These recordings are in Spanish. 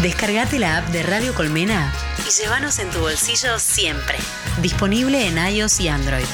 Descargate la app de Radio Colmena y llévanos en tu bolsillo siempre. Disponible en iOS y Android.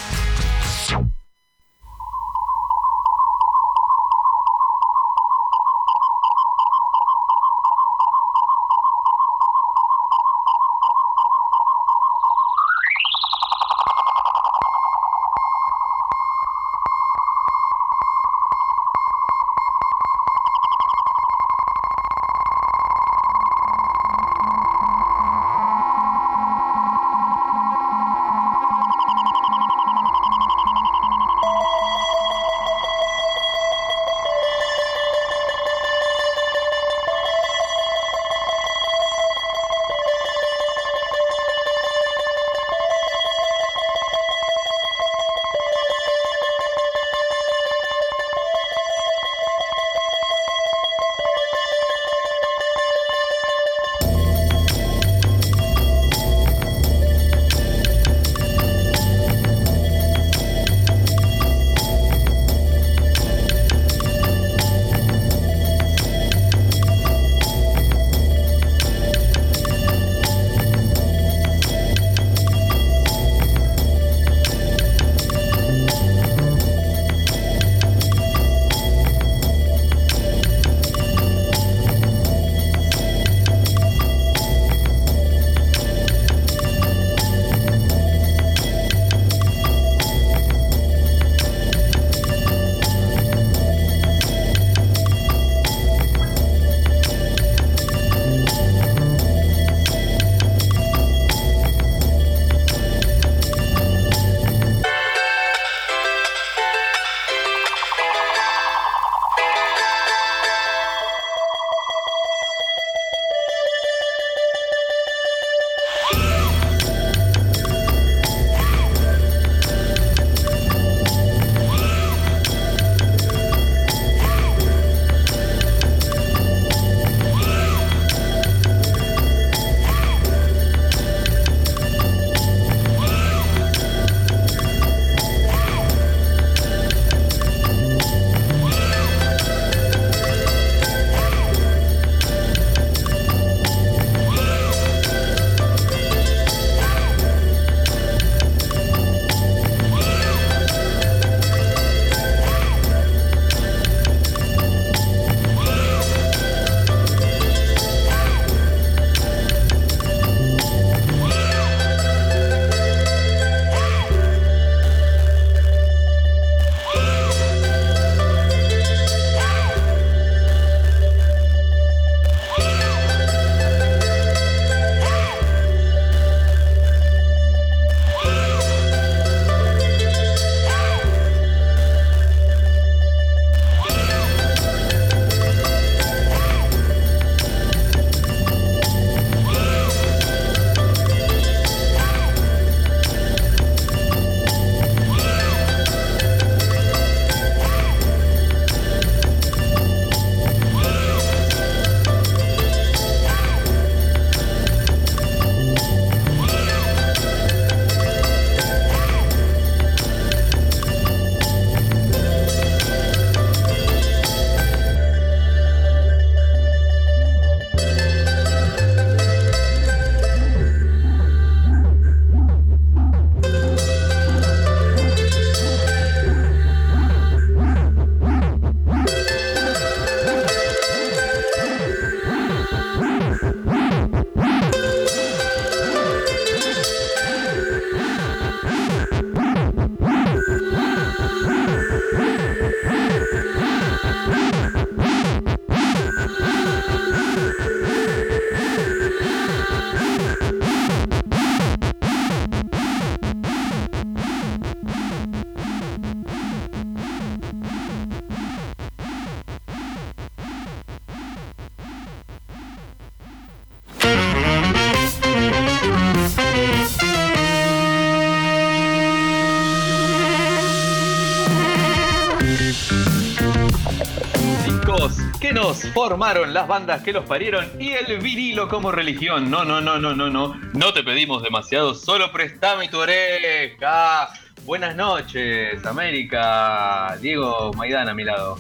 Formaron las bandas que los parieron y el vinilo como religión. No, no, no, no, no, no. No te pedimos demasiado, solo prestame tu oreja. Buenas noches, América. Diego Maidana a mi lado.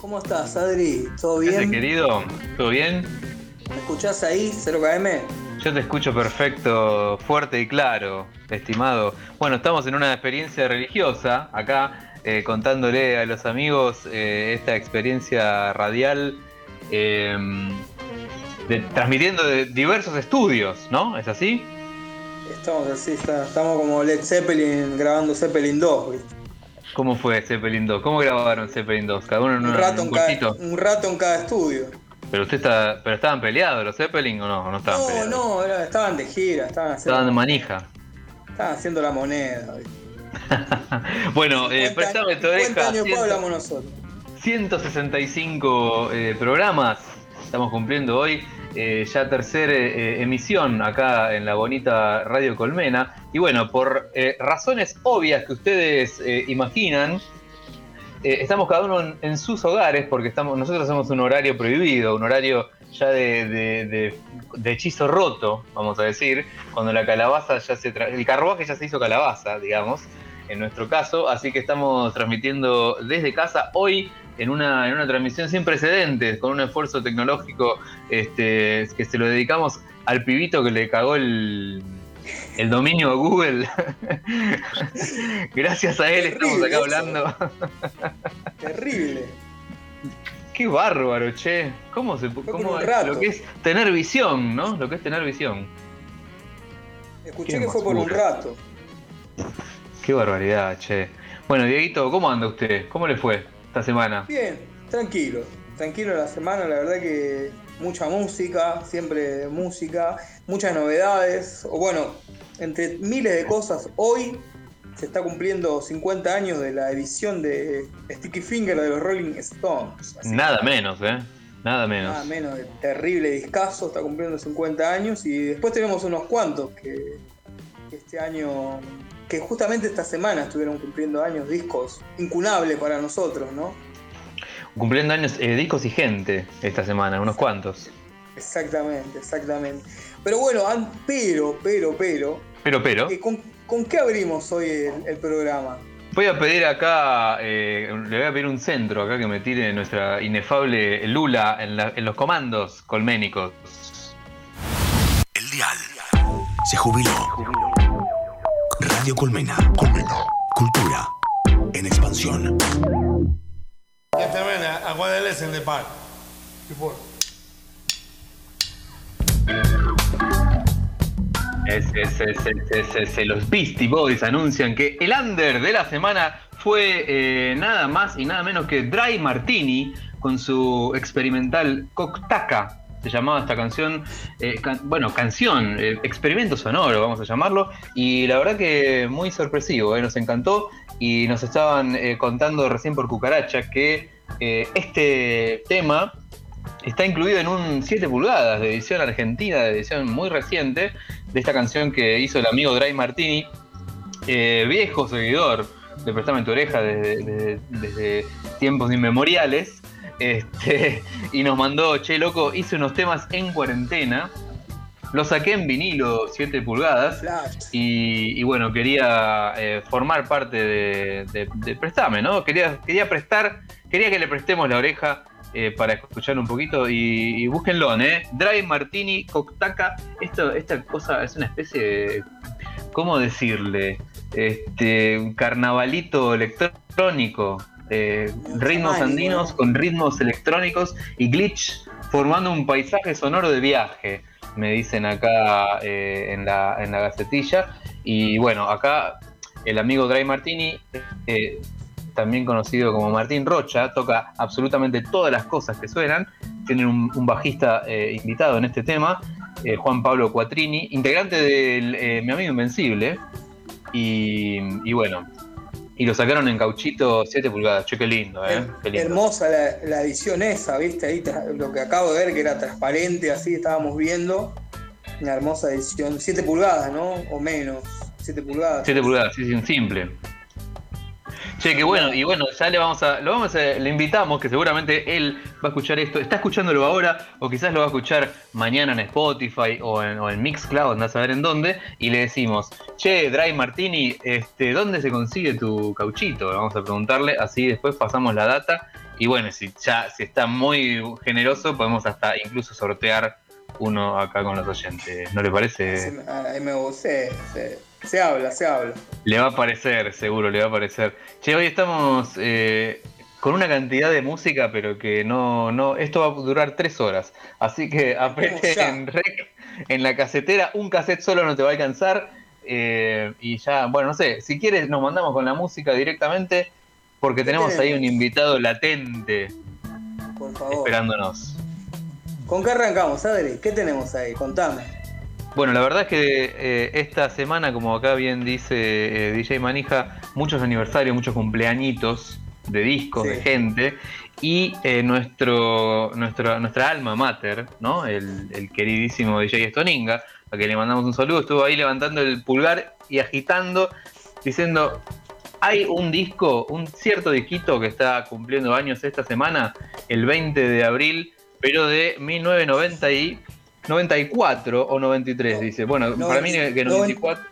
¿Cómo estás, Adri? ¿Todo bien? querido? ¿Todo bien? ¿Me escuchás ahí, 0KM? Yo te escucho perfecto, fuerte y claro, estimado. Bueno, estamos en una experiencia religiosa acá, eh, contándole a los amigos eh, esta experiencia radial, em, transmitiendo de diversos estudios, ¿no? ¿Es así? Estamos así, estamos como Led Zeppelin grabando Zeppelin 2, ¿viste? ¿Cómo fue Zeppelin 2? ¿Cómo grabaron Zeppelin 2? Cada uno en un, rato, en cada, un rato en cada estudio. Pero usted está, pero estaban peleados los Zeppelin o no, no estaban no, No, no, estaban de gira, estaban haciendo. Estaban de manija. Estaban haciendo la moneda. bueno, eh, préstame tu oreja. años hablamos nosotros? 165 eh, programas estamos cumpliendo hoy. Eh, ya tercera eh, emisión acá en la bonita Radio Colmena. Y bueno, por razones obvias que ustedes imaginan, estamos cada uno en, sus hogares porque estamos, nosotros hacemos un horario prohibido, un horario ya de, hechizo roto, vamos a decir, cuando la calabaza ya se... el carruaje ya se hizo calabaza, digamos, en nuestro caso, así que estamos transmitiendo desde casa hoy en una, en una transmisión sin precedentes, con un esfuerzo tecnológico este, que se lo dedicamos al pibito que le cagó el, el dominio a Google. Gracias a él estamos acá hablando. Terrible. Qué bárbaro, che. ¿Cómo se cómo, lo que es tener visión, ¿no? Lo que es tener visión. Escuché que fue por un rato. Qué barbaridad, che. Bueno, Dieguito, ¿cómo anda usted? ¿Cómo le fue esta semana? Bien, tranquilo. Tranquilo la semana, la verdad que mucha música, siempre música, muchas novedades. O bueno, entre miles de cosas, hoy se está cumpliendo 50 años de la edición de Sticky Finger de los Rolling Stones. Nada menos, ¿eh? Nada menos. Nada menos, terrible discazo, está cumpliendo 50 años y después tenemos unos cuantos que este año, que justamente esta semana estuvieron cumpliendo años discos incunables para nosotros, ¿no? Cumpliendo años eh, discos y gente esta semana, unos cuantos. Exactamente, exactamente. Pero bueno, pero, pero, pero. Pero, pero. Eh, ¿con, qué abrimos hoy el, programa? Voy a pedir acá, eh, le voy a pedir un centro acá que me tire nuestra inefable Lula en, en los comandos colménicos. El dial se jubiló. Radio Colmena. Colmena. Cultura en expansión. los Beastie Boys anuncian que el under de la semana fue eh, nada más y nada menos que Dry Martini con su experimental Coctaca se llamaba esta canción, eh, bueno, canción, eh, experimento sonoro, vamos a llamarlo, y la verdad que muy sorpresivo, eh, nos encantó y nos estaban contando recién por Cucaracha que este tema está incluido en un 7 pulgadas de edición argentina, de edición muy reciente, de esta canción que hizo el amigo Dry Martini, viejo seguidor de Prestame tu oreja desde, desde tiempos inmemoriales. Este, y nos mandó, che, loco, hice unos temas en cuarentena. Lo saqué en vinilo 7 pulgadas. Y, bueno, quería eh, formar parte de, de, Prestame, ¿no? Quería, quería prestar, quería que le prestemos la oreja eh, para escuchar un poquito y, búsquenlo, ¿eh? Dry Martini Coctaca. Esto, esta cosa es una especie de. ¿Cómo decirle? Este, un carnavalito electrónico eh, ritmos andinos con ritmos electrónicos y glitch formando un paisaje sonoro de viaje, me dicen acá eh, en, la, en la gacetilla. Y bueno, acá el amigo Dry Martini, eh, también conocido como Martín Rocha, toca absolutamente todas las cosas que suenan. Tienen un, bajista invitado en este tema, Juan Pablo Cuatrini, integrante de Mi Amigo Invencible. y bueno, y lo sacaron en cauchito 7 pulgadas. Che, qué lindo, ¿eh? Hermosa la, edición esa, ¿viste? Ahí lo que acabo de ver que era transparente, así estábamos viendo. Una hermosa edición. 7 pulgadas, ¿no? O menos. 7 pulgadas. 7 pulgadas, sí, sí, un simple. Che, qué bueno, y bueno, ya le vamos a, lo vamos a, le invitamos, que seguramente él va a escuchar esto, está escuchándolo ahora, o quizás lo va a escuchar mañana en Spotify o en, o Mixcloud, no a saber en dónde, y le decimos, che, Dry Martini, este, ¿dónde se consigue tu cauchito? Vamos a preguntarle, así después pasamos la data, y bueno, si ya, si está muy generoso, podemos hasta incluso sortear uno acá con los oyentes. ¿No le parece? Ahí me gusta. Se habla, se habla. Le va a parecer, seguro, le va a parecer. Che, hoy estamos eh, con una cantidad de música, pero que no, no, esto va a durar tres horas. Así que aprete en rec, en la casetera, un cassette solo no te va a alcanzar. Eh, y ya, bueno, no sé, si quieres nos mandamos con la música directamente, porque tenemos ahí un invitado latente Por favor. esperándonos. ¿Con qué arrancamos, Adri? ¿Qué tenemos ahí? Contame. Bueno, la verdad es que eh, esta semana, como acá bien dice eh, DJ Manija, muchos aniversarios, muchos cumpleañitos de discos, de gente, y eh, nuestro, nuestro, nuestra alma mater, ¿no? El, queridísimo DJ Stoninga, a que le mandamos un saludo, estuvo ahí levantando el pulgar y agitando, diciendo, hay un disco, un cierto disquito que está cumpliendo años esta semana, el 20 de abril, pero de 1994 o 93, dice. Bueno, para mí que 94...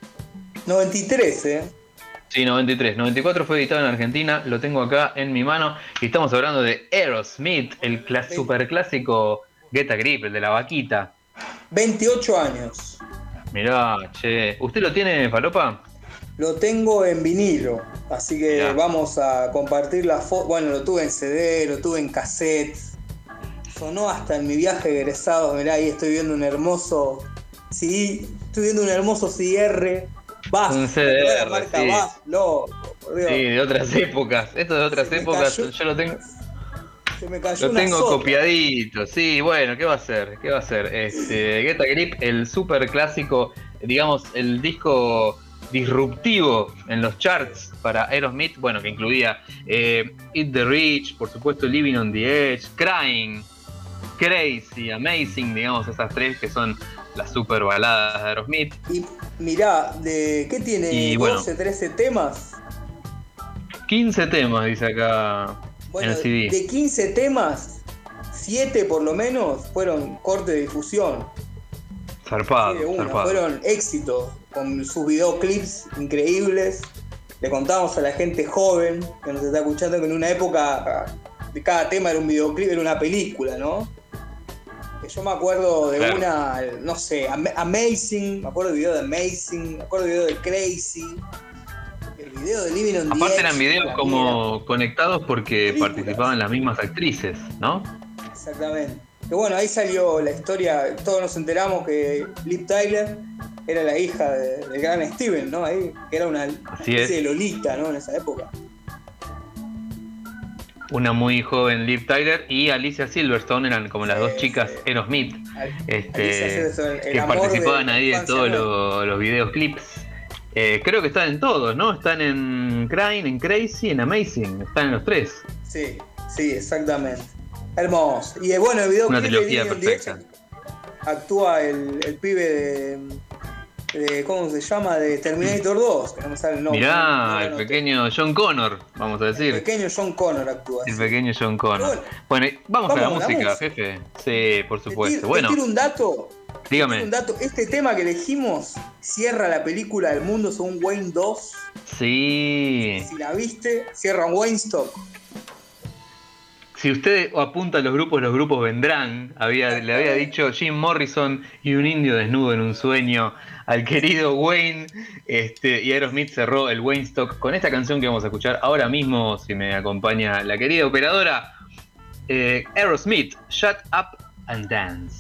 93, ¿eh? Sí, 93. 94 fue editado en Argentina, lo tengo acá en mi mano. Y estamos hablando de Aerosmith, el superclásico Get a Grip, el de la vaquita. 28 años. Mirá, che. ¿Usted lo tiene, Falopa? Lo tengo en vinilo, así que vamos a compartir la foto. Bueno, lo tuve en CD, lo tuve en cassette. Sonó hasta en mi viaje egresado. Mirá, ahí estoy viendo un hermoso CD. Estoy viendo un hermoso CR un CDR, marca sí. Sí, de otras épocas. Esto de otras épocas, yo lo tengo. Se me cayó lo tengo copiadito, sí, bueno, ¿qué va a hacer? ¿Qué va a hacer? Este, Get a Grip, el super clásico, digamos, el disco disruptivo en los charts para Aerosmith, bueno, que incluía eh, Eat the Rich, por supuesto Living on the Edge, Crying, Crazy, Amazing, digamos, esas tres que son las super baladas de Aerosmith. Y mirá, de, ¿qué tiene? 12, 13 temas. 15 temas, dice acá bueno, De 15 temas, 7 por lo menos fueron corte de difusión. Zarpado, Fueron éxitos, con sus videoclips increíbles. Le contamos a la gente joven que nos está escuchando que en una época de cada tema era un videoclip, era una película, ¿no? yo me acuerdo de una, no sé, Amazing, me acuerdo del video de Amazing, me acuerdo del video de Crazy, el video de Living on Aparte eran videos como conectados porque participaban las mismas actrices, ¿no? Exactamente. Que bueno, ahí salió la historia, todos nos enteramos que Liv Tyler era la hija del gran Steven, ¿no? Ahí, que era una especie de Lolita, ¿no? En esa época una muy joven Liv Tyler y Alicia Silverstone eran como las dos chicas Aerosmith este, que participaban ahí en todos los, videos clips. Eh, creo que están en todos, ¿no? Están en Crying, en Crazy, en Amazing, están en los tres. Sí, sí, exactamente. Hermoso. Y bueno, el video Una trilogía perfecta. Actúa el, el pibe de ¿cómo se llama? De Terminator 2, que no me sale el nombre. Mirá, el pequeño John Connor, vamos a decir. El pequeño John Connor actúa. El pequeño John Connor. Bueno, vamos, a la música, jefe. Sí, por supuesto. bueno. un dato. Dígame. Un dato. Este tema que elegimos cierra la película El Mundo según Wayne 2. Sí. Si la viste, cierra un Wayne Stock. Si usted apunta a los grupos, los grupos vendrán. Había, le había dicho Jim Morrison y un indio desnudo en un sueño al querido Wayne. Este, y Aerosmith cerró el Wayne Stock con esta canción que vamos a escuchar ahora mismo, si me acompaña la querida operadora. Eh, Aerosmith, Shut Up and Dance.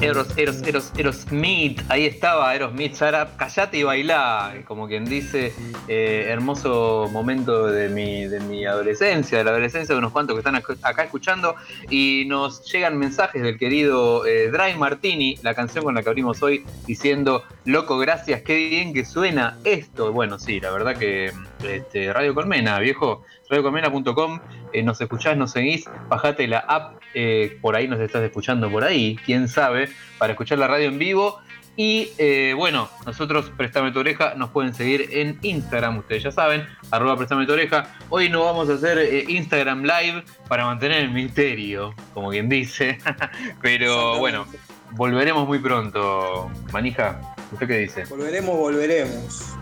Eros, Eros, Eros, Aerosmith, ahí estaba Aerosmith, Sara, callate y bailá, como quien dice, eh, hermoso momento de mi, de mi adolescencia, de la adolescencia de unos cuantos que están acá escuchando, y nos llegan mensajes del querido eh, Dry Martini, la canción con la que abrimos hoy, diciendo, loco, gracias, qué bien que suena esto. Bueno, sí, la verdad que este, Radio Colmena, viejo, radiocolmena.com, eh, nos escuchás, nos seguís, bajate la app, eh, por ahí nos estás escuchando por ahí, quién sabe, para escuchar la radio en vivo. Y eh, bueno, nosotros, Préstame tu oreja, nos pueden seguir en Instagram, ustedes ya saben, arroba Préstame tu oreja. Hoy no vamos a hacer Instagram Live para mantener el misterio, como quien dice, pero bueno, volveremos muy pronto. Manija, ¿usted qué dice? Volveremos, volveremos.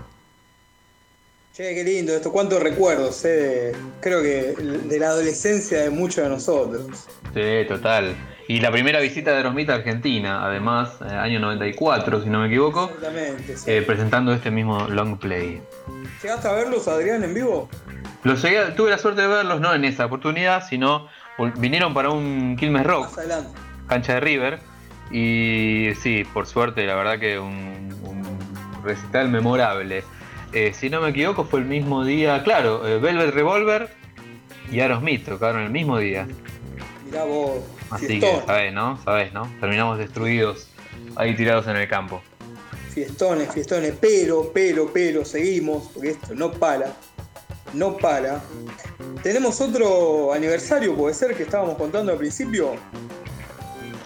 Che, qué lindo esto, cuántos recuerdos, eh, creo que de la adolescencia de muchos de nosotros. Sí, total. Y la primera visita de Aerosmith a Argentina, además, eh, año 94, si no me equivoco. Exactamente. Eh, presentando este mismo long play. ¿Llegaste a verlos, Adrián, en vivo? Los tuve la suerte de verlos, no en esa oportunidad, sino vinieron para un Quilmes Rock. Cancha de River. Y sí, por suerte, la verdad que un recital memorable. Eh, si no me equivoco, fue el mismo día, claro, eh, Velvet Revolver y Aerosmith tocaron el mismo día. Mirá vos. Así que, sabés, ¿no? Sabés, ¿no? Terminamos destruidos ahí tirados en el campo. Fiestones, fiestones, pero, pero, pero, seguimos, porque esto no para, no para. Tenemos otro aniversario, puede ser, que estábamos contando al principio.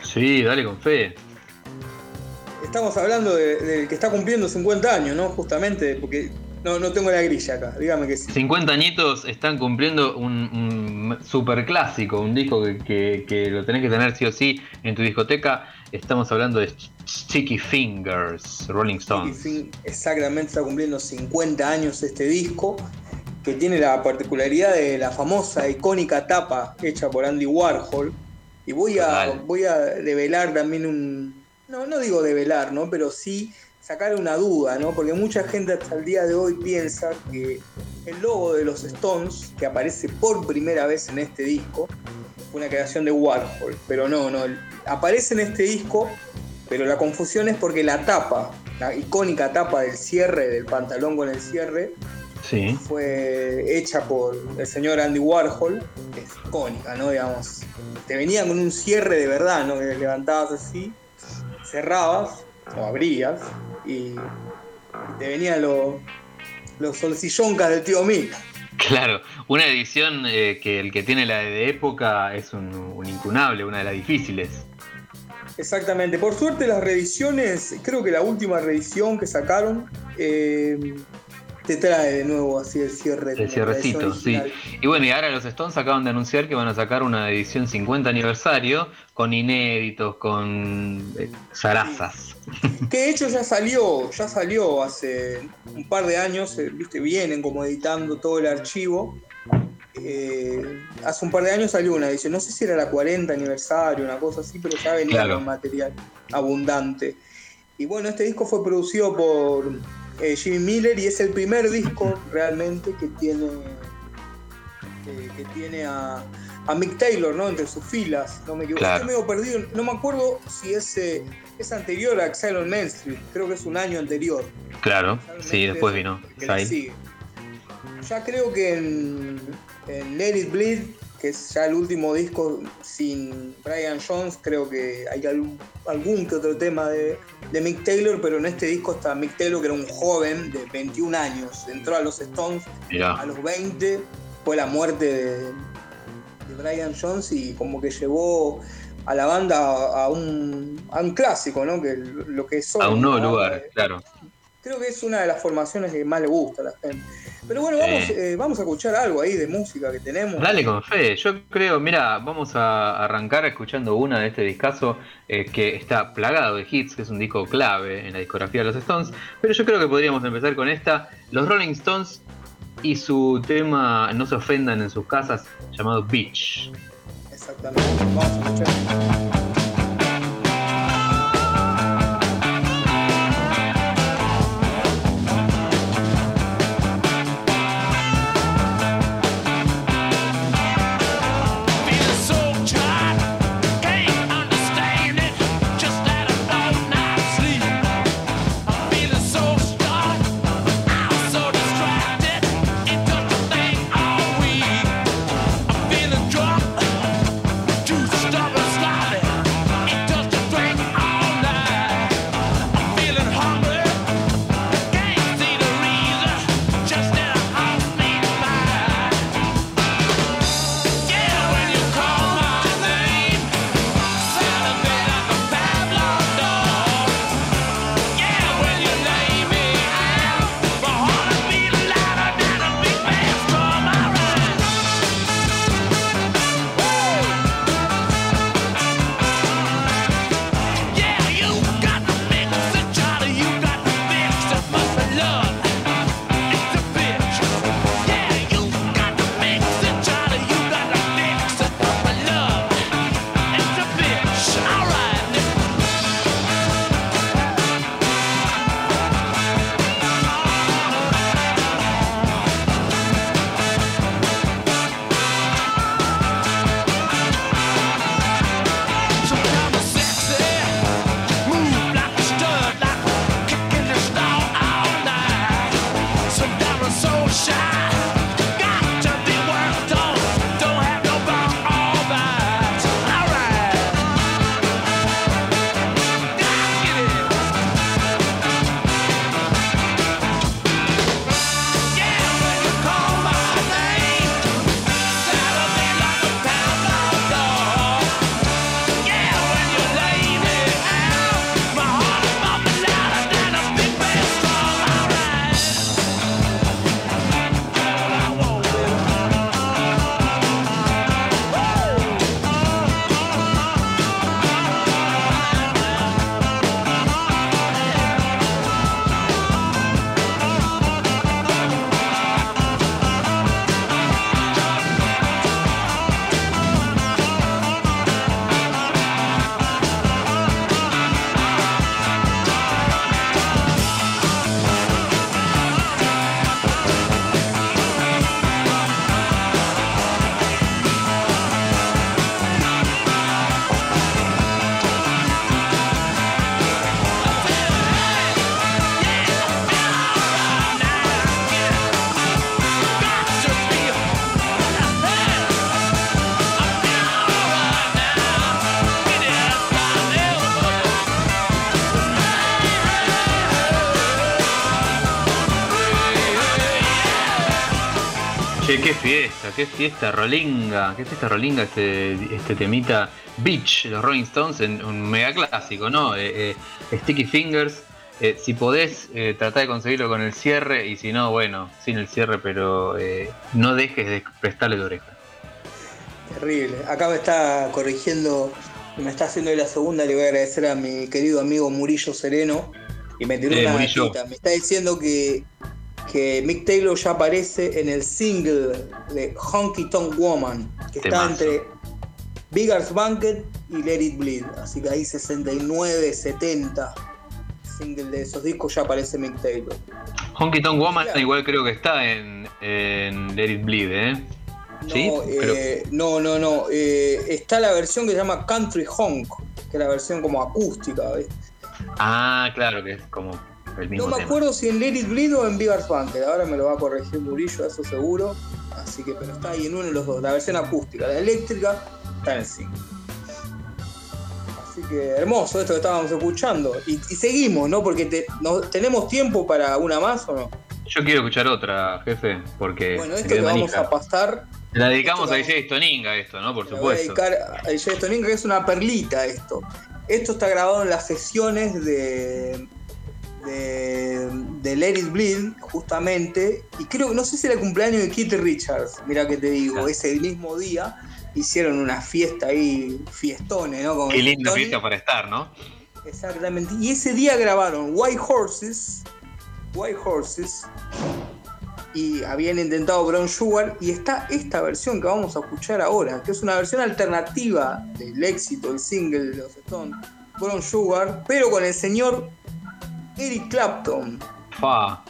Sí, dale con fe estamos hablando del que está cumpliendo 50 años, ¿no? Justamente, porque no, no tengo la grilla acá, dígame que sí. 50 añitos están cumpliendo un, super clásico, un disco que, lo tenés que tener sí o sí en tu discoteca. Estamos hablando de Sticky Fingers, Rolling Stones. exactamente, está cumpliendo 50 años este disco, que tiene la particularidad de la famosa, icónica tapa hecha por Andy Warhol. Y voy a, voy a develar también un, no, no digo develar, ¿no? Pero sí sacar una duda, ¿no? Porque mucha gente hasta el día de hoy piensa que el logo de los Stones, que aparece por primera vez en este disco, una creación de Warhol, pero no, no, aparece en este disco, pero la confusión es porque la tapa, la icónica tapa del cierre, del pantalón con el cierre, Sí. fue hecha por el señor Andy Warhol, que es icónica, ¿no? Digamos, te venía con un cierre de verdad, ¿no? Que levantabas así, cerrabas o abrías y te venían los, los solsilloncas del tío Mick. Claro, una edición eh, que el que tiene la de época es un, un incunable, una de las difíciles. Exactamente. Por suerte las reediciones, creo que la última reedición que sacaron eh, te trae de nuevo así el cierre. El cierrecito, sí. Y bueno, y ahora los Stones acaban de anunciar que van a sacar una edición 50 aniversario con inéditos, con eh, zarazas. Que de hecho ya salió, ya salió hace un par de años, eh, viste, vienen como editando todo el archivo. Eh, hace un par de años salió una edición, no sé si era la 40 aniversario, una cosa así, pero ya venía Claro. con material abundante. Y bueno, este disco fue producido por eh, Jimmy Miller y es el primer disco realmente que tiene eh, que tiene a, a Mick Taylor, ¿no? Entre sus filas, no me equivoco. Claro. Estoy medio perdido, no me acuerdo si es, eh, es anterior a Exile on Main Street, creo que es un año anterior. Claro, sí, después vino. Ya creo que en, en Let It Bleed, que es ya el último disco sin Brian Jones, creo que hay algún, algún que otro tema de, de Mick Taylor, pero en este disco está Mick Taylor, que era un joven de 21 años, entró a los Stones a los 20 fue la muerte de, de Brian Jones y como que llevó a la banda a, a un, a un clásico, ¿no? Que lo que son. a un nuevo lugar, claro. creo que es una de las formaciones que más le gusta a la gente. Pero bueno, vamos, Sí. eh, vamos a escuchar algo ahí de música que tenemos. Dale con fe, yo creo, mira, vamos a arrancar escuchando una de este discazo eh, que está plagado de hits, que es un disco clave en la discografía de los Stones, pero yo creo que podríamos empezar con esta, los Rolling Stones y su tema No se ofendan en sus casas, llamado Beach. Exactamente. Vamos a escuchar. Che, qué fiesta, qué fiesta rolinga, qué fiesta rolinga este, este temita Beach, los Rolling Stones, en un mega clásico, ¿no? Eh, eh, Sticky Fingers, eh, si podés, eh, tratar de conseguirlo con el cierre y si no, bueno, sin el cierre, pero eh, no dejes de prestarle tu oreja. Terrible. Acá me está corrigiendo, me está haciendo la segunda, le voy a agradecer a mi querido amigo Murillo Sereno y me tiró una Murillo. gatita. Me está diciendo que, que Mick Taylor ya aparece en el single de Honky Tonk Woman, que está entre Bigger's Banquet y Let It Bleed. Así que ahí 69, 70 single de esos discos ya aparece Mick Taylor. Honky Tonk Woman Claro. igual creo que está en, en Let It Bleed, ¿eh? No, ¿Sí? Eh, no, no, no. eh, está la versión que se llama Country Honk, que es la versión como acústica. ¿ves? Ah, claro, que es como el mismo No me tema. acuerdo si en Let It Bleed o en Bigger's Banquet. Ahora me lo va a corregir Murillo, eso seguro. Así que, pero está ahí en uno de los dos. La versión acústica, la eléctrica, está en el single. Así que hermoso esto que estábamos escuchando. Y, y seguimos, ¿no? Porque te- no- tenemos tiempo para una más o no. Yo quiero escuchar otra, jefe, porque Bueno, esto que vamos a pasar La dedicamos a DJ Stoninga esto, ¿no? Por Le voy a supuesto. dedicar a Jay Stoning, que es una perlita esto. Esto está grabado en las sesiones de, de, de Let It Bleed, justamente. Y creo, no sé si era el cumpleaños de Keith Richards, mira que te digo, Ah. ese mismo día hicieron una fiesta ahí, fiestones, ¿no? Con Qué linda fiesta para estar, ¿no? Exactamente. Y ese día grabaron White Horses, White Horses, y habían intentado Brown Sugar, y está esta versión que vamos a escuchar ahora, que es una versión alternativa del éxito, el single de los Stones, Brown Sugar, pero con el señor Eric Clapton. Fa.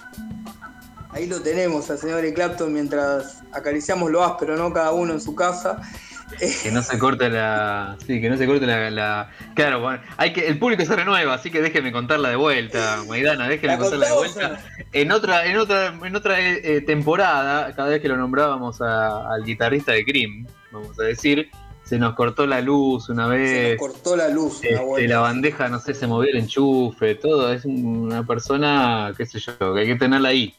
Ahí lo tenemos al señor Eric Clapton mientras acariciamos lo áspero, ¿no? Cada uno en su casa. Que no se corte la. Sí, que no se corte la. la- Claro, bueno, hay que. El público se renueva, así que déjeme contarla de vuelta, Maidana, déjeme ¿La contarla de vuelta. En otra, en otra, en otra eh, eh, temporada, cada vez que lo nombrábamos a- al guitarrista de Cream, vamos a decir, se nos cortó la luz una Se vez. nos cortó la luz. una Este, vuelta. la bandeja, no sé, se movió el enchufe, todo. Es una persona, qué sé yo, que hay que tenerla ahí.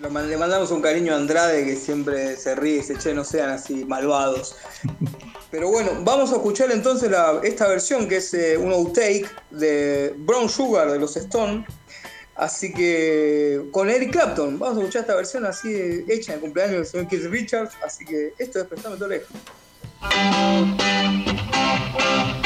Le mandamos un cariño a Andrade que siempre se ríe y dice, che, no sean así malvados. Pero bueno, vamos a escuchar entonces la- esta versión que es eh, un outtake de Brown Sugar de los Stones. Así que con Eric Clapton, vamos a escuchar esta versión así hecha en el cumpleaños del señor Keith Richards. Así que esto es Prestame tu oreja. Thank you.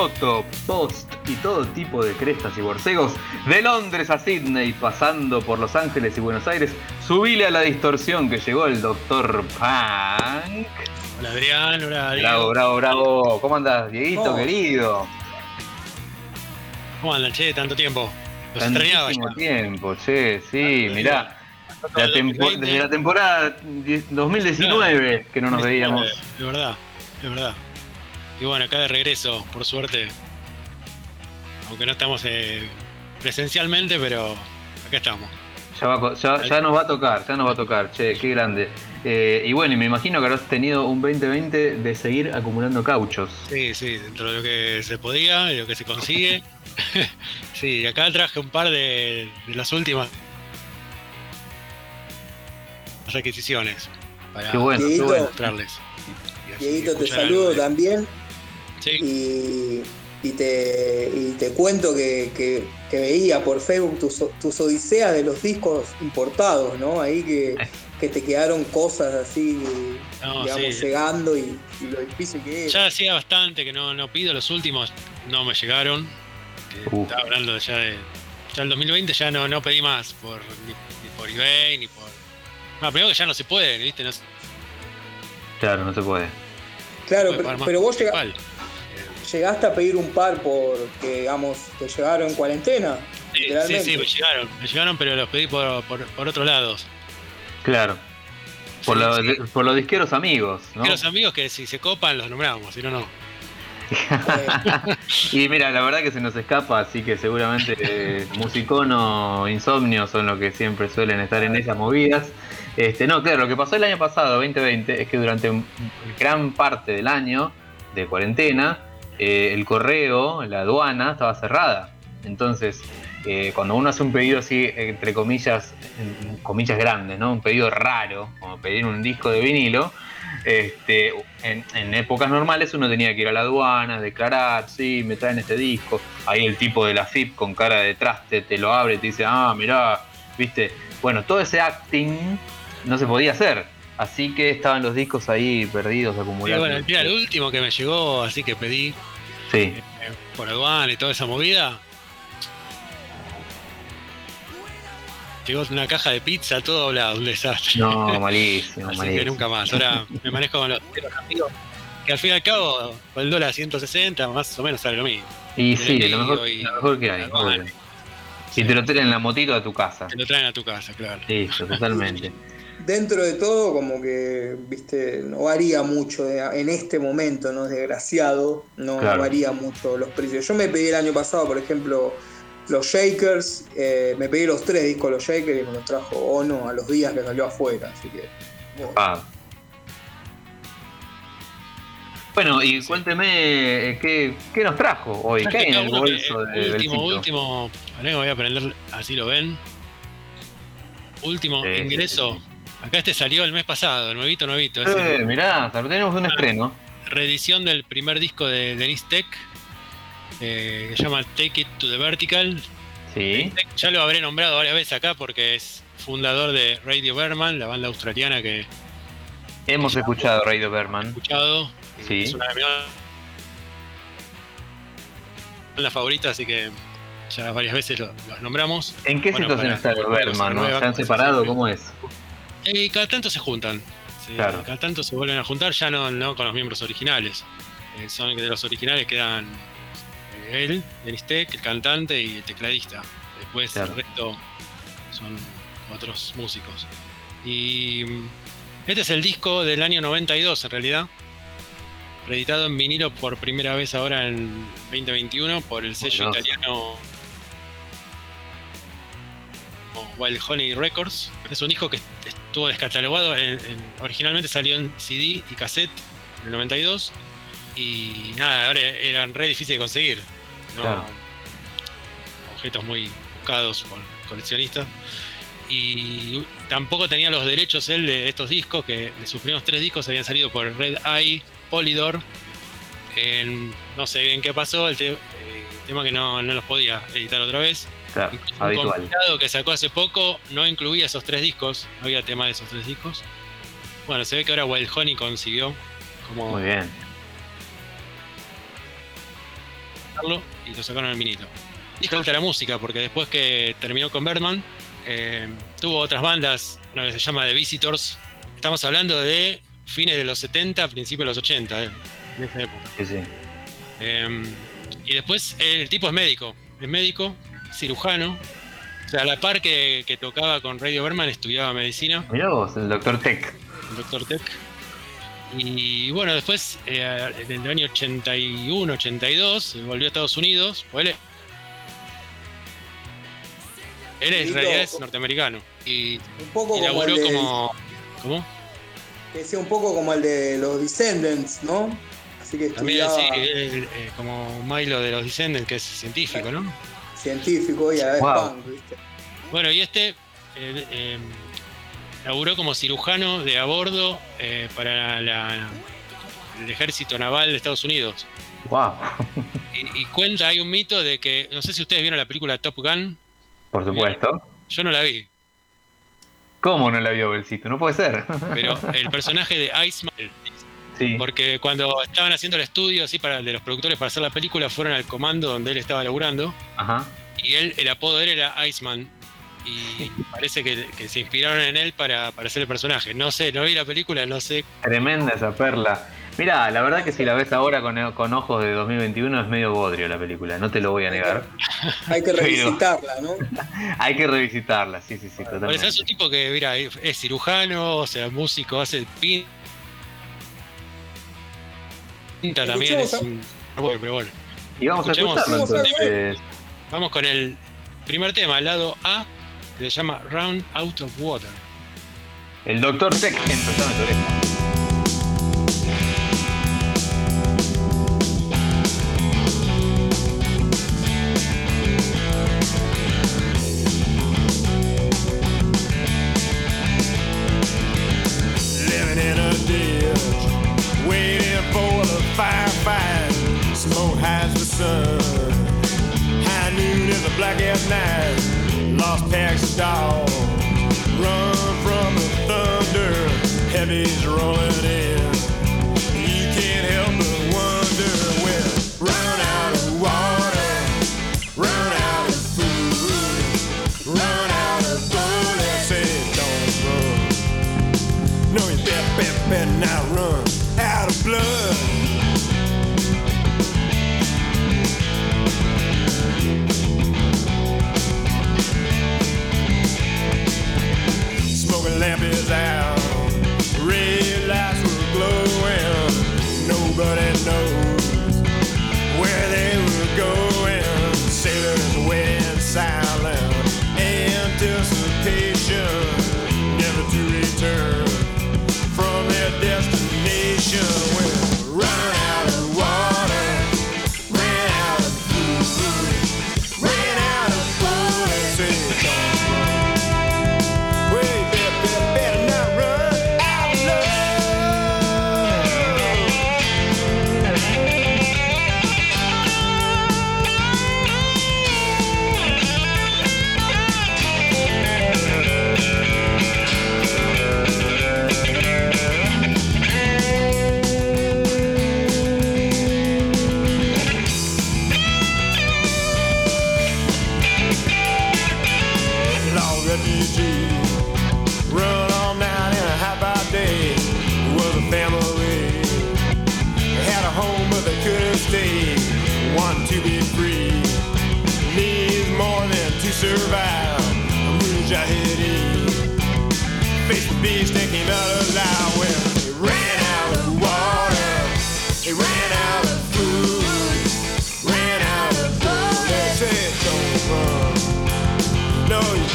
Proto, Post y todo tipo de crestas y borcegos, de Londres a Sydney, pasando por Los Ángeles y Buenos Aires, subile a la distorsión que llegó el Dr. Punk. Hola Adrián, hola Diego. Bravo, bravo, bravo. ¿Cómo andas, Dieguito, Oh. querido? ¿Cómo andan, che? Tanto tiempo. Los Tantísimo ya. tiempo, che, sí, mirá. La 2020. desde la temporada 10 2019 que no nos veíamos. De verdad, de verdad. Y bueno, acá de regreso, por suerte. Aunque no estamos eh, presencialmente, pero acá estamos. Ya, va co- ya, ya nos va a tocar, ya nos va a tocar, che, qué grande. Eh, y bueno, y me imagino que habrás tenido un 2020 de seguir acumulando cauchos. Sí, sí, dentro de lo que se podía, de lo que se consigue. sí, acá traje un par de, de las últimas requisiciones para Qué bueno, qué Dieguito. bueno. mostrarles. Dieguito, te saludo también Sí, y, y te, y te cuento que, que- que veía por Facebook tus, tus odiseas de los discos importados, ¿no? Ahí que, que te quedaron cosas así, No, digamos, sí. llegando y, y lo difícil que es. Ya hacía bastante que no, no pido, los últimos no me llegaron. Que Uh. Estaba hablando ya de. Ya el 2020 ya no, no pedí más por, ni, ni por eBay ni por. No, primero que ya no se puede, ¿viste? No se Claro, no se puede. claro, puede pero, vos PayPal. Llegaste a pedir un par porque, digamos, te llegaron en cuarentena. Sí, sí, me llegaron, me llegaron, pero los pedí por, por, por otros lados. Claro. Por, Sí, los, sí. por los disqueros amigos, ¿no? Que los amigos que si se copan los nombramos, si no, no. Y mira, la verdad que se nos escapa, así que seguramente eh, Musicono, Insomnio son los que siempre suelen estar en esas movidas. Este, no, claro, lo que pasó el año pasado, 2020, es que durante un- gran parte del año de cuarentena, eh, el correo, la aduana, estaba cerrada. Entonces, eh, cuando uno hace un pedido así, entre comillas, comillas grandes, ¿no? Un pedido raro, como pedir un disco de vinilo, este, en, en épocas normales uno tenía que ir a la aduana, declarar, sí, me traen este disco. Ahí el tipo de la FIP con cara de traste te lo abre y te dice, ah, mirá, viste. Bueno, todo ese acting no se podía hacer. Así que estaban los discos ahí perdidos, acumulados. bueno, mira, el último que me llegó, así que pedí Sí, eh, por aduana y toda esa movida. Llegó una caja de pizza, todo doblado, un desastre. no, malísimo, Así malísimo. que nunca más. Ahora me manejo con los, los amigos. Que al fin y al cabo, con el dólar a 160, más o menos sale lo mismo. Y sí, lo mejor, y lo mejor que hay. Y te lo traen en la motito a tu casa. Te lo traen a tu casa, claro. Listo, totalmente. dentro de todo, como que, viste, no varía mucho de- en este momento, ¿no? Desgraciado, no Claro. varía mucho los precios. Yo me pedí el año pasado, por ejemplo, los Shakers, eh, me pedí los tres discos los Shakers y me los trajo Ono a los días que salió afuera, así que. bueno. Ah. Bueno, y cuénteme, eh, ¿qué, ¿qué nos trajo hoy? ¿Qué hay en el que- bolso de último, Belcito? último. Ahora me voy a prender, así lo ven. Último Sí, sí, ingreso. sí, Acá este salió el mes pasado, nuevito, nuevito. es Eh, el- mirá, tenemos un estreno. reedición del primer disco de Denise Tech, eh, que se llama Take It to the Vertical. Sí. Ya lo habré nombrado varias veces acá porque es fundador de Radio Berman, la banda australiana que he Hemos escuchado Radio Berman. escuchado. Sí. Es una de mis bandas favoritas, así que ya varias veces lo- los nombramos. ¿En qué Bueno, situación para- está que Berman? se ¿no? ¿Se han separado? ¿Cómo es? Y cada tanto se juntan. Claro. Cada tanto se vuelven a juntar, ya no, no con los miembros originales. Eh, son de los originales quedan eh, él, Tech, el cantante y el tecladista. Después Claro. el resto son otros músicos. Y mm, este es el disco del año 92 en realidad. Reeditado en vinilo por primera vez ahora en 2021 por el sello italiano Wild Honey Records. Es un disco que estuvo descatalogado. en- en- originalmente salió en CD y cassette en el 92. Y nada, ahora eran re difíciles de conseguir. ¿no? Claro. Objetos muy buscados por coleccionistas. Y tampoco tenía los derechos él de estos discos, que de sus primeros tres discos habían salido por Red Eye, Polydor. En- no sé bien qué pasó, el, te- eh, el tema que no, no los podía editar otra vez. Claro, habitual. compilado que sacó hace poco no incluía esos tres discos, no había tema de esos tres discos. Bueno, se ve que ahora Wild Honey consiguió como Muy bien. y lo sacaron al minito. Y gusta la música, porque después que terminó con Birdman, eh, tuvo otras bandas, una que se llama The Visitors. Estamos hablando de fines de los 70, principios de los 80, eh, en esa época. Sí, sí. Eh, y después el tipo es médico, es médico, cirujano. O sea, a la par que, que tocaba con Radio Berman, estudiaba medicina, Mirá vos, el Dr. Tech. el doctor Tech. Y bueno, después, eh, en el año 81, 82, eh, volvió a Estados Unidos. pues Él, él en realidad es norteamericano. Y, Un poco y como de, como. ¿Cómo? que decía un poco como el de los Descendants, ¿no? Así que También estudiaba sí, él, eh, como Milo de los Descendants, que es científico, ¿no? Científico y a la vez Wow. punk, ¿viste? Bueno, y este eh, eh, laburó como cirujano de a bordo eh, para la- el ejército naval de Estados Unidos. Wow. Y, y cuenta, hay un mito de que, no sé si ustedes vieron la película Top Gun, Por supuesto. yo no la vi, ¿Cómo no la vio Belcito? No puede ser. pero el personaje de Iceman, sí. porque cuando estaban haciendo el estudio así para de los productores para hacer la película, fueron al comando donde él estaba laburando, Ajá. y él, el apodo de él era Iceman. Y parece que, que se inspiraron en él para, para hacer el personaje. No sé, no vi la película, no sé Tremenda esa perla. Mira, la verdad que si la ves ahora con, con ojos de 2021 es medio bodrio la película, no te lo voy a negar. Hay que Pero- revisitarla, ¿no? Hay que revisitarla, sí, sí, sí, Por eso totalmente. es un tipo que, mira, es cirujano, o sea, músico, hace pin- pinta también. Es Escuchemos un... ah, bueno, pero bueno. Y vamos a escucharlo entonces. Vamos con el primer tema, el lado A, que se llama Round Out of Water. El Dr. Tech en Persona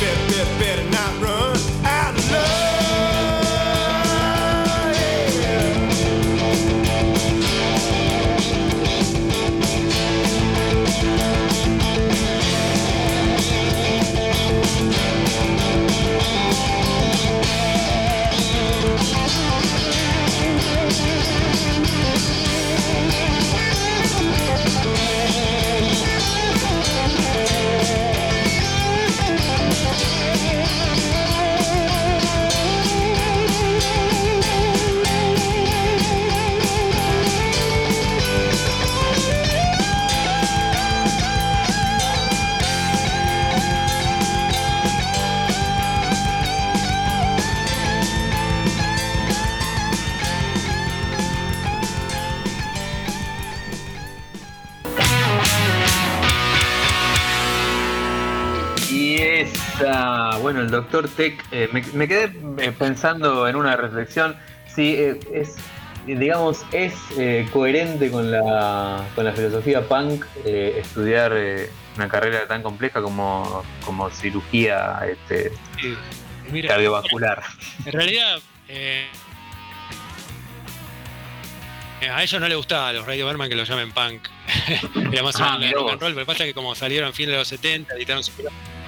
of doctor Tech, eh, me, me quedé eh, pensando en una reflexión. Sí, eh, es, digamos, es eh, coherente con la, con la filosofía punk estudiar una carrera tan compleja como, como cirugía este. Mira, cardiovascular. En realidad, a ellos no les gustaba a los Radio Berman que lo llamen punk. Era más Ah, mirá rock and roll, pero pasa que como salieron a fines de los 70, editaron su,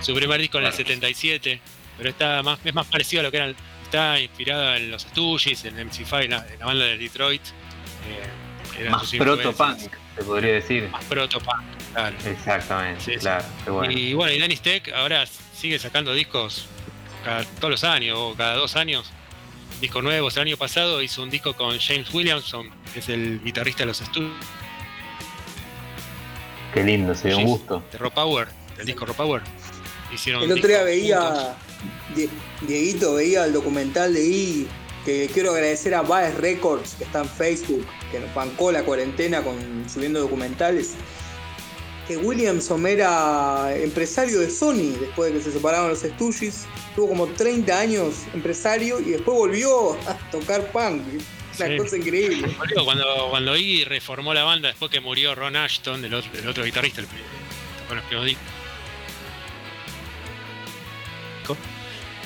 su primer disco en el Claro. 77, pero está más, es más parecido a lo que eran, está inspirado en los Stooges, en MC5, la, en la banda de Detroit. eh, eran Más sus influencias. proto-punk, se podría decir. Más proto-punk, claro. Exactamente, Sí, claro. bueno. Y bueno, y Dennis Tech ahora sigue sacando discos cada, todos los años o cada dos años. Discos nuevos. El año pasado hizo un disco con James Williamson, que es el guitarrista de los estudios Qué lindo, sería un gusto. de Raw Power, del disco Raw Power. Hicieron El otro día disco veía, juntos. Die- Dieguito veía el documental de I, que quiero agradecer a Baez Records, que está en Facebook, que nos bancó la cuarentena con subiendo documentales. Que Williamson era empresario de Sony después de que se separaron los Stooges. Tuvo como 30 años empresario y después volvió a tocar punk. Una Sí. cosa increíble. Cuando, cuando Iggy reformó la banda después que murió Ron Ashton, el otro, el otro guitarrista, el, con los primeros discos,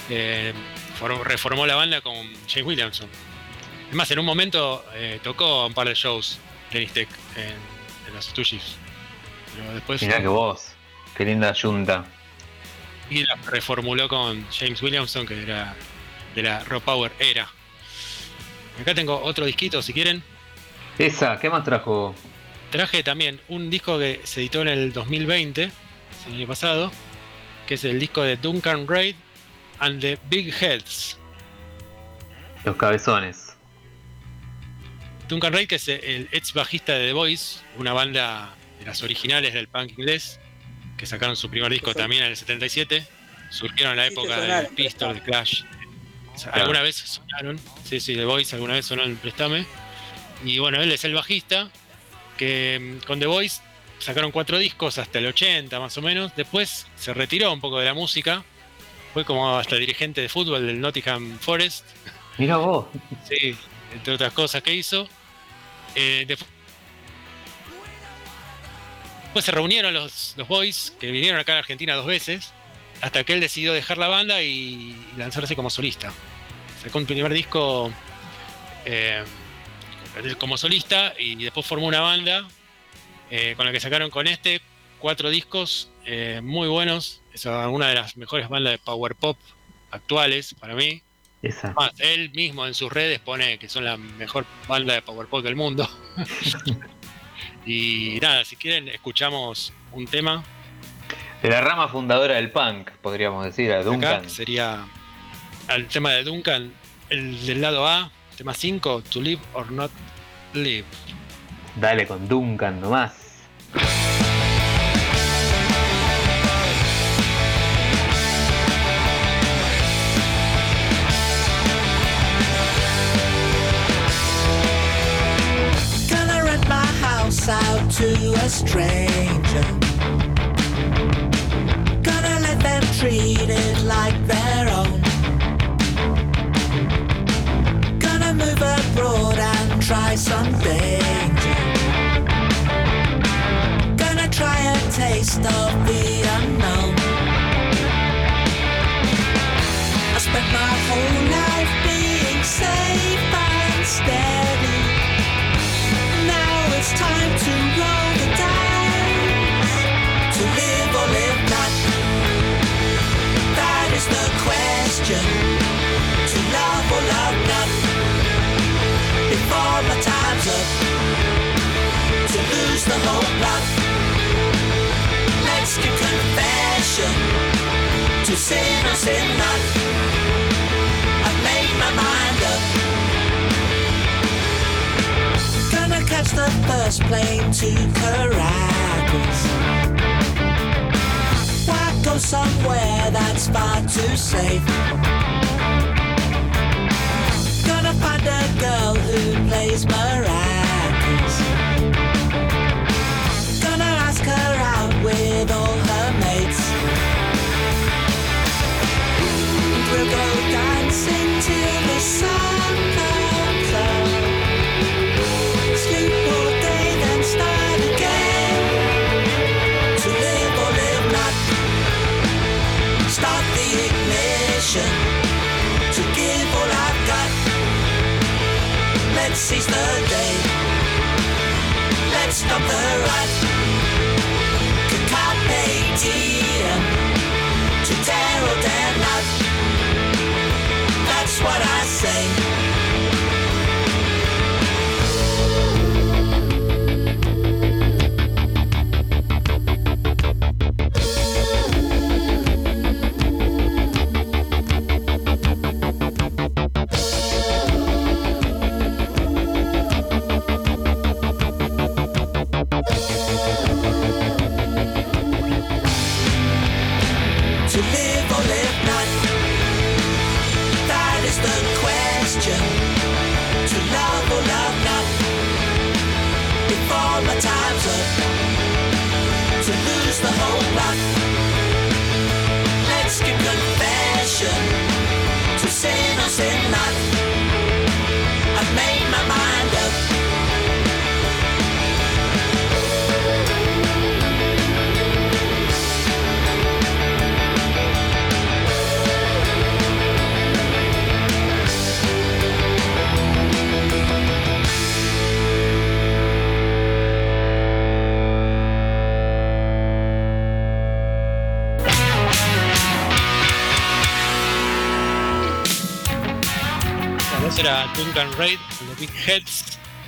eh, for- reformó la banda con James Williamson. Es más, en un momento eh, tocó un par de shows Dennis Tech en, en los Stooges. Pero después Mirá que vos, qué linda yunta. y la reformuló con James Williamson, que era de la Raw Power era. Acá tengo otro disquito, si quieren. Esa, ¿qué más trajo? Traje también un disco que se editó en el 2020, el año pasado, que es el disco de Duncan Reid and the Big Heads. Los cabezones. Duncan Reid, que es el ex bajista de The Voice, una banda de las originales del punk inglés, que sacaron su primer disco también en el 77. Surgieron en la época de sonaron, Pistol, de Clash. O sea, Claro. Alguna vez sonaron, sí, sí, The Voice alguna vez sonó en Préstame. Y bueno, él es el bajista, que mm, con The Voice sacaron cuatro discos hasta el 80 más o menos. Después se retiró un poco de la música. Fue como hasta dirigente de fútbol del Nottingham Forest. Mirá vos. Sí, entre otras cosas que hizo. Eh, despu- después se reunieron los, los boys que vinieron acá a Argentina dos veces, hasta que él decidió dejar la banda y lanzarse como solista. Sacó un primer disco eh, como solista y después formó una banda eh, con la que sacaron con este cuatro discos eh, muy buenos. Es una de las mejores bandas de power pop actuales para mí. Esa. Más, él mismo en sus redes pone que son la mejor banda de power pop del mundo. y nada, si quieren escuchamos un tema. De la rama fundadora del punk, podríamos decir, a Duncan. Acá sería el tema de Duncan, el del lado A, tema 5, To Live or Not Live. Dale con Duncan nomás. To a stranger. Gonna let them treat it like their own. Gonna move abroad and try some danger. Gonna try a taste of the unknown. I spent my whole life being safe and steady. To love or love not. My time's up. To lose the whole plot. Let's confession. To sin or sin not. I've made my mind up. Gonna catch the first plane to Caracas go somewhere that's far too safe. Gonna find a girl who plays maracas. Gonna ask her out with all her mates. We'll go dancing till the sun.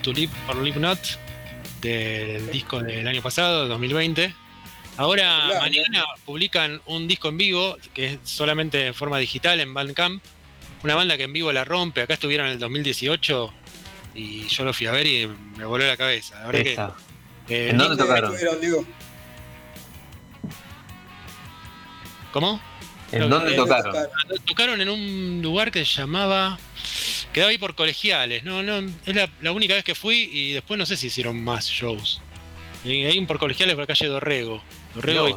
To Live or Live Not, del disco del año pasado, 2020. Ahora, Claro. mañana publican un disco en vivo, que es solamente en forma digital en Bandcamp. Una banda que en vivo la rompe. Acá estuvieron en el 2018 y yo lo fui a ver y me voló la cabeza. La verdad que, Esa. eh, ¿En dónde tocaron? ¿Cómo? ¿En dónde eh, tocaron? tocaron en un lugar que se llamaba. Quedaba ahí por colegiales, no, no, es la, la única vez que fui y después no sé si hicieron más shows. Y ahí por colegiales por la calle Dorrego. Dorrego y.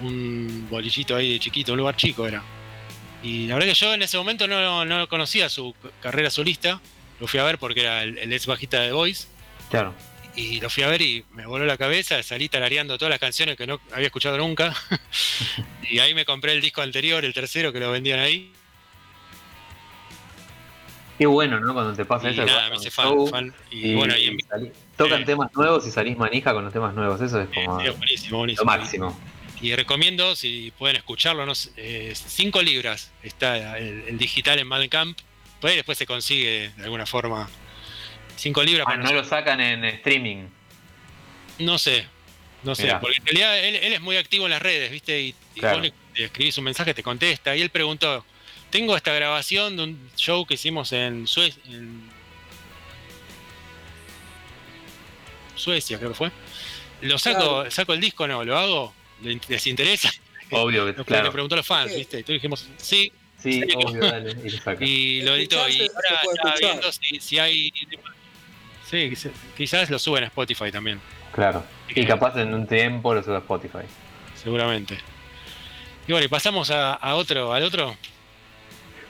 Un bolillito ahí de chiquito, un lugar chico era. Y la verdad que yo en ese momento no, no conocía su carrera solista. Lo fui a ver porque era el, el ex bajista de Voice. Claro. Y lo fui a ver y me voló la cabeza, salí tarareando todas las canciones que no había escuchado nunca. y ahí me compré el disco anterior, el tercero, que lo vendían ahí. Qué bueno, ¿no? Cuando te pasa Y eso. nada, me hice fan, fan. Y, y- bueno, y en y salí- tocan temas nuevos y salís manija con los temas nuevos. Eso es como sí, buenísimo, lo buenísimo. máximo. Y recomiendo, si pueden escucharlo, no sé, eh, cinco libras está el, el digital en Bandcamp. Pues ahí después se consigue de alguna forma. Cinco libras, Ah, no lo sacan en streaming. No sé, no sé, Mirá. porque en realidad él, él es muy activo en las redes, ¿viste? Y, y Claro. vos le, le escribís un mensaje, te contesta. Y él preguntó: Tengo esta grabación de un show que hicimos en, Sue- en Suecia, creo que fue. Lo saco, Claro. saco el disco, no, lo hago, ¿Le- les interesa. Obvio que claro. le preguntó a los fans, Sí. ¿viste? Y todos dijimos, sí, Sí, Sí. obvio, dale. Y y lo. Escuchar Y ahora estaba viendo si, si hay. Sí, quizá- quizás lo suben a Spotify también, Claro. Y capaz en un tiempo lo sube a Spotify. seguramente. Y bueno, y pasamos a, a otro, al otro.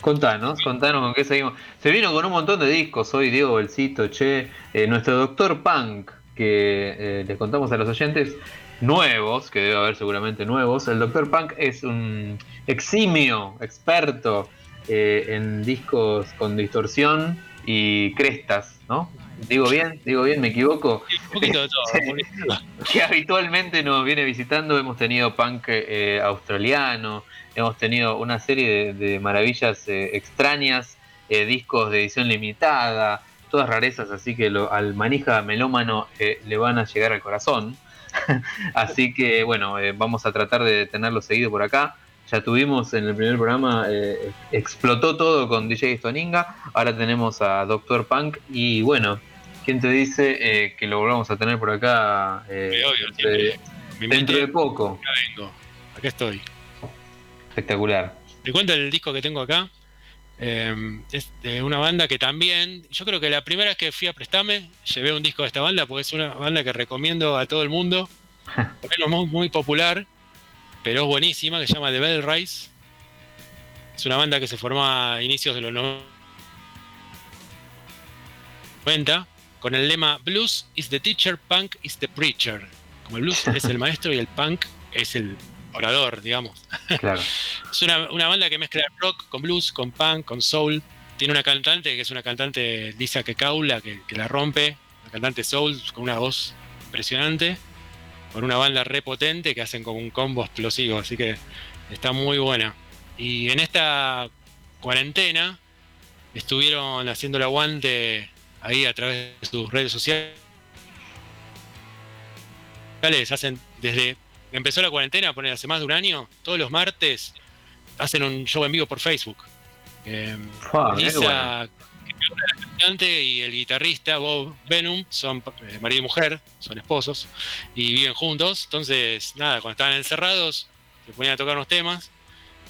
Contanos, contanos con qué seguimos. Se vino con un montón de discos hoy, Diego Belcito, Che, eh, nuestro Doctor Punk, que eh, les contamos a los oyentes nuevos, que debe haber seguramente nuevos. El Doctor Punk es un eximio, experto eh, en discos con distorsión y crestas, ¿no? Digo bien, digo bien, me equivoco. Un poquito de todo. que habitualmente nos viene visitando. Hemos tenido punk eh, australiano, hemos tenido una serie de, de maravillas eh, extrañas, eh, discos de edición limitada, todas rarezas, así que lo- al manija melómano eh, le van a llegar al corazón. así que bueno, eh, vamos a tratar de tenerlo seguido por acá. Ya tuvimos en el primer programa, eh, explotó todo con DJ Stoninga, ahora tenemos a Doctor Punk y bueno, ¿quién te dice eh, que lo volvamos a tener por acá eh, obvio, dentro, de, dentro poco? vengo. Acá estoy. Espectacular. Te cuento el disco que tengo acá. Eh, es de una banda que también, yo creo que la primera vez que fui a Prestame, llevé un disco de esta banda porque es una banda que recomiendo a todo el mundo. Porque no es muy, muy popular, pero es buenísima, que se llama The Bell Rise. Es una banda que se formó a inicios de los 90 con el lema Blues is the teacher, punk is the preacher. Como el blues es el maestro y el punk es el orador, digamos. Claro. Es una, una banda que mezcla rock con blues, con punk, con soul. Tiene una cantante que es una cantante Lisa Kekaula que, que la rompe. Una cantante soul con una voz impresionante. Con una banda re potente que hacen como un combo explosivo. Así que está muy buena. Y en esta cuarentena estuvieron haciendo el aguante ahí a través de sus redes sociales. Hacen desde empezó la cuarentena, poner hace más de un año, todos los martes hacen un show en vivo por Facebook. Eh, Fua, mirá qué Lisa, cantantes, y el guitarrista Bob Venom son eh, marido y mujer, son esposos y viven juntos. Entonces, nada, cuando estaban encerrados, se ponían a tocar unos temas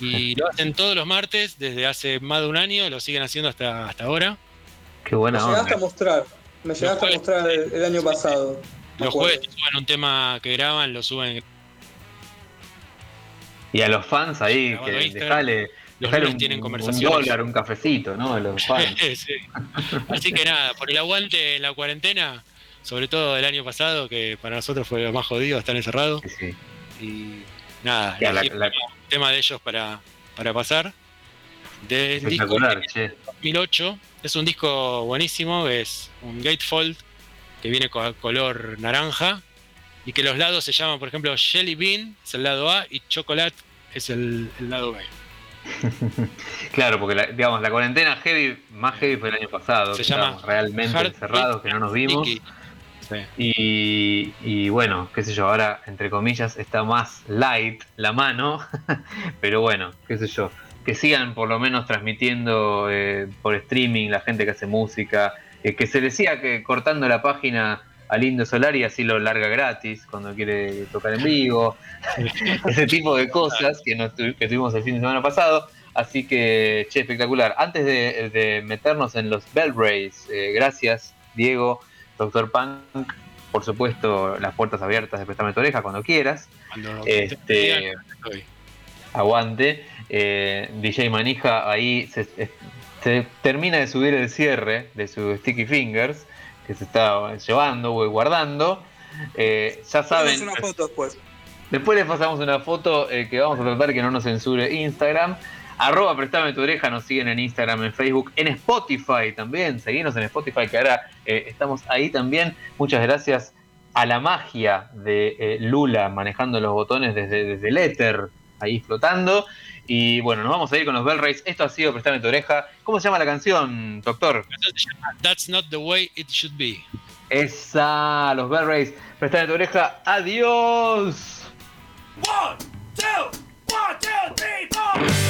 y lo hacen todos los martes desde hace más de un año, lo siguen haciendo hasta, hasta ahora. Qué Me buena llegaste a mostrar. Me llegaste a mostrar el, el año pasado. me Los jueves suben un tema que graban, lo suben Y a los fans ahí, Grabado que dejale, Los dejale un, tienen un conversaciones. dólar, un cafecito, ¿no? A los fans. Sí. Así que nada, por el aguante en la cuarentena, sobre todo del año pasado, que para nosotros fue lo más jodido estar encerrados. Sí, sí. Y nada, Ya, la- la- un tema de ellos para, para pasar. Del disco de che. 2008, es un disco buenísimo, es un gatefold que viene con color naranja y que los lados se llaman, por ejemplo, Jelly Bean es el lado A y Chocolate es el, el lado B. Claro, porque la, digamos, la cuarentena heavy, más heavy fue el año pasado. Se que llama estábamos realmente encerrados, que no nos vimos. Sí. Y, y bueno, qué sé yo, ahora entre comillas está más light la mano, pero bueno, qué sé yo, que sigan por lo menos transmitiendo eh, por streaming la gente que hace música, eh, que se decía que cortando la página al Indio Solar y así lo larga gratis cuando quiere tocar en vivo, ese tipo de cosas que, no tu- que tuvimos el fin de semana pasado. Así que, che, espectacular. Antes de, de meternos en los Bell Rays, eh, gracias, Diego, Doctor Punk. Por supuesto, las puertas abiertas de Prestame tu oreja cuando quieras. Cuando Este. Aguante. Eh, DJ Manija ahí se, se termina de subir el cierre de su Sticky Fingers, que se está llevando o guardando. Eh, ya saben. Una foto después. Después les pasamos una foto eh, que vamos a tratar que no nos censure Instagram. Arroba Prestame tu oreja, nos siguen en Instagram, en Facebook, en Spotify también. Seguimos en Spotify, que ahora eh, estamos ahí también. Muchas gracias a la magia de Lula manejando los botones desde, desde el éter, ahí flotando. Y bueno, nos vamos a ir con los Bell Rays. Esto ha sido Prestame tu oreja. ¿Cómo se llama la canción, doctor? That's not the way it should be. Esa, los Bell Rays. Prestame tu oreja. Adiós. One, two, one, two, three, four.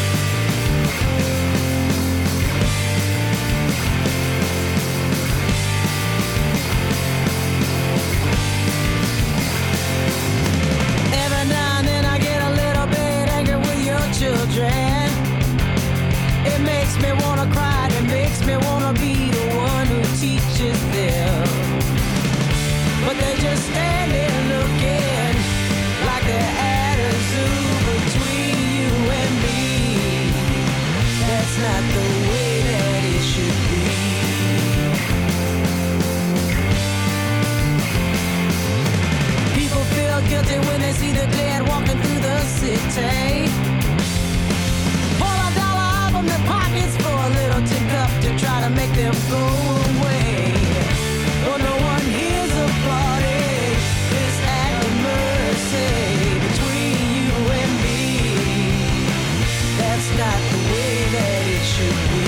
See the dead walking through the city. Pull a dollar out of their pockets for a little tick up to try to make them go away. But no one hears applauding this act of mercy between you and me. That's not the way that it should be.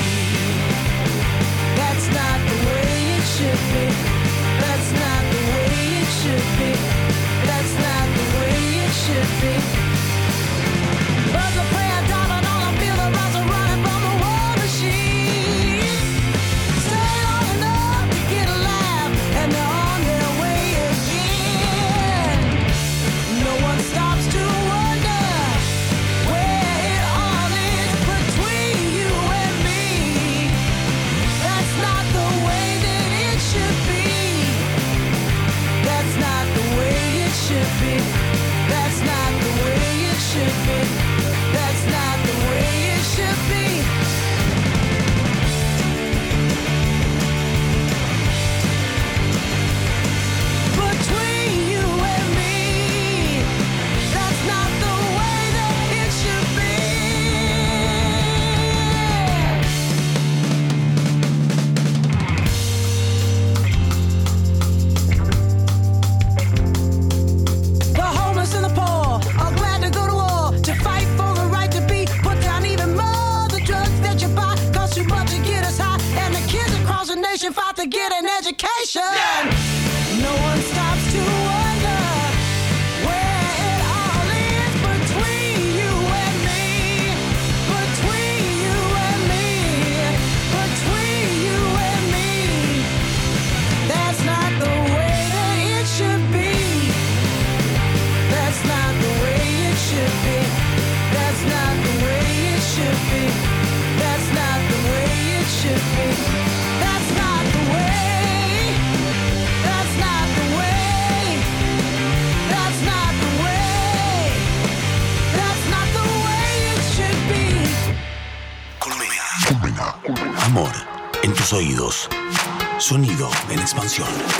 That's not the way it should be. Should expansión.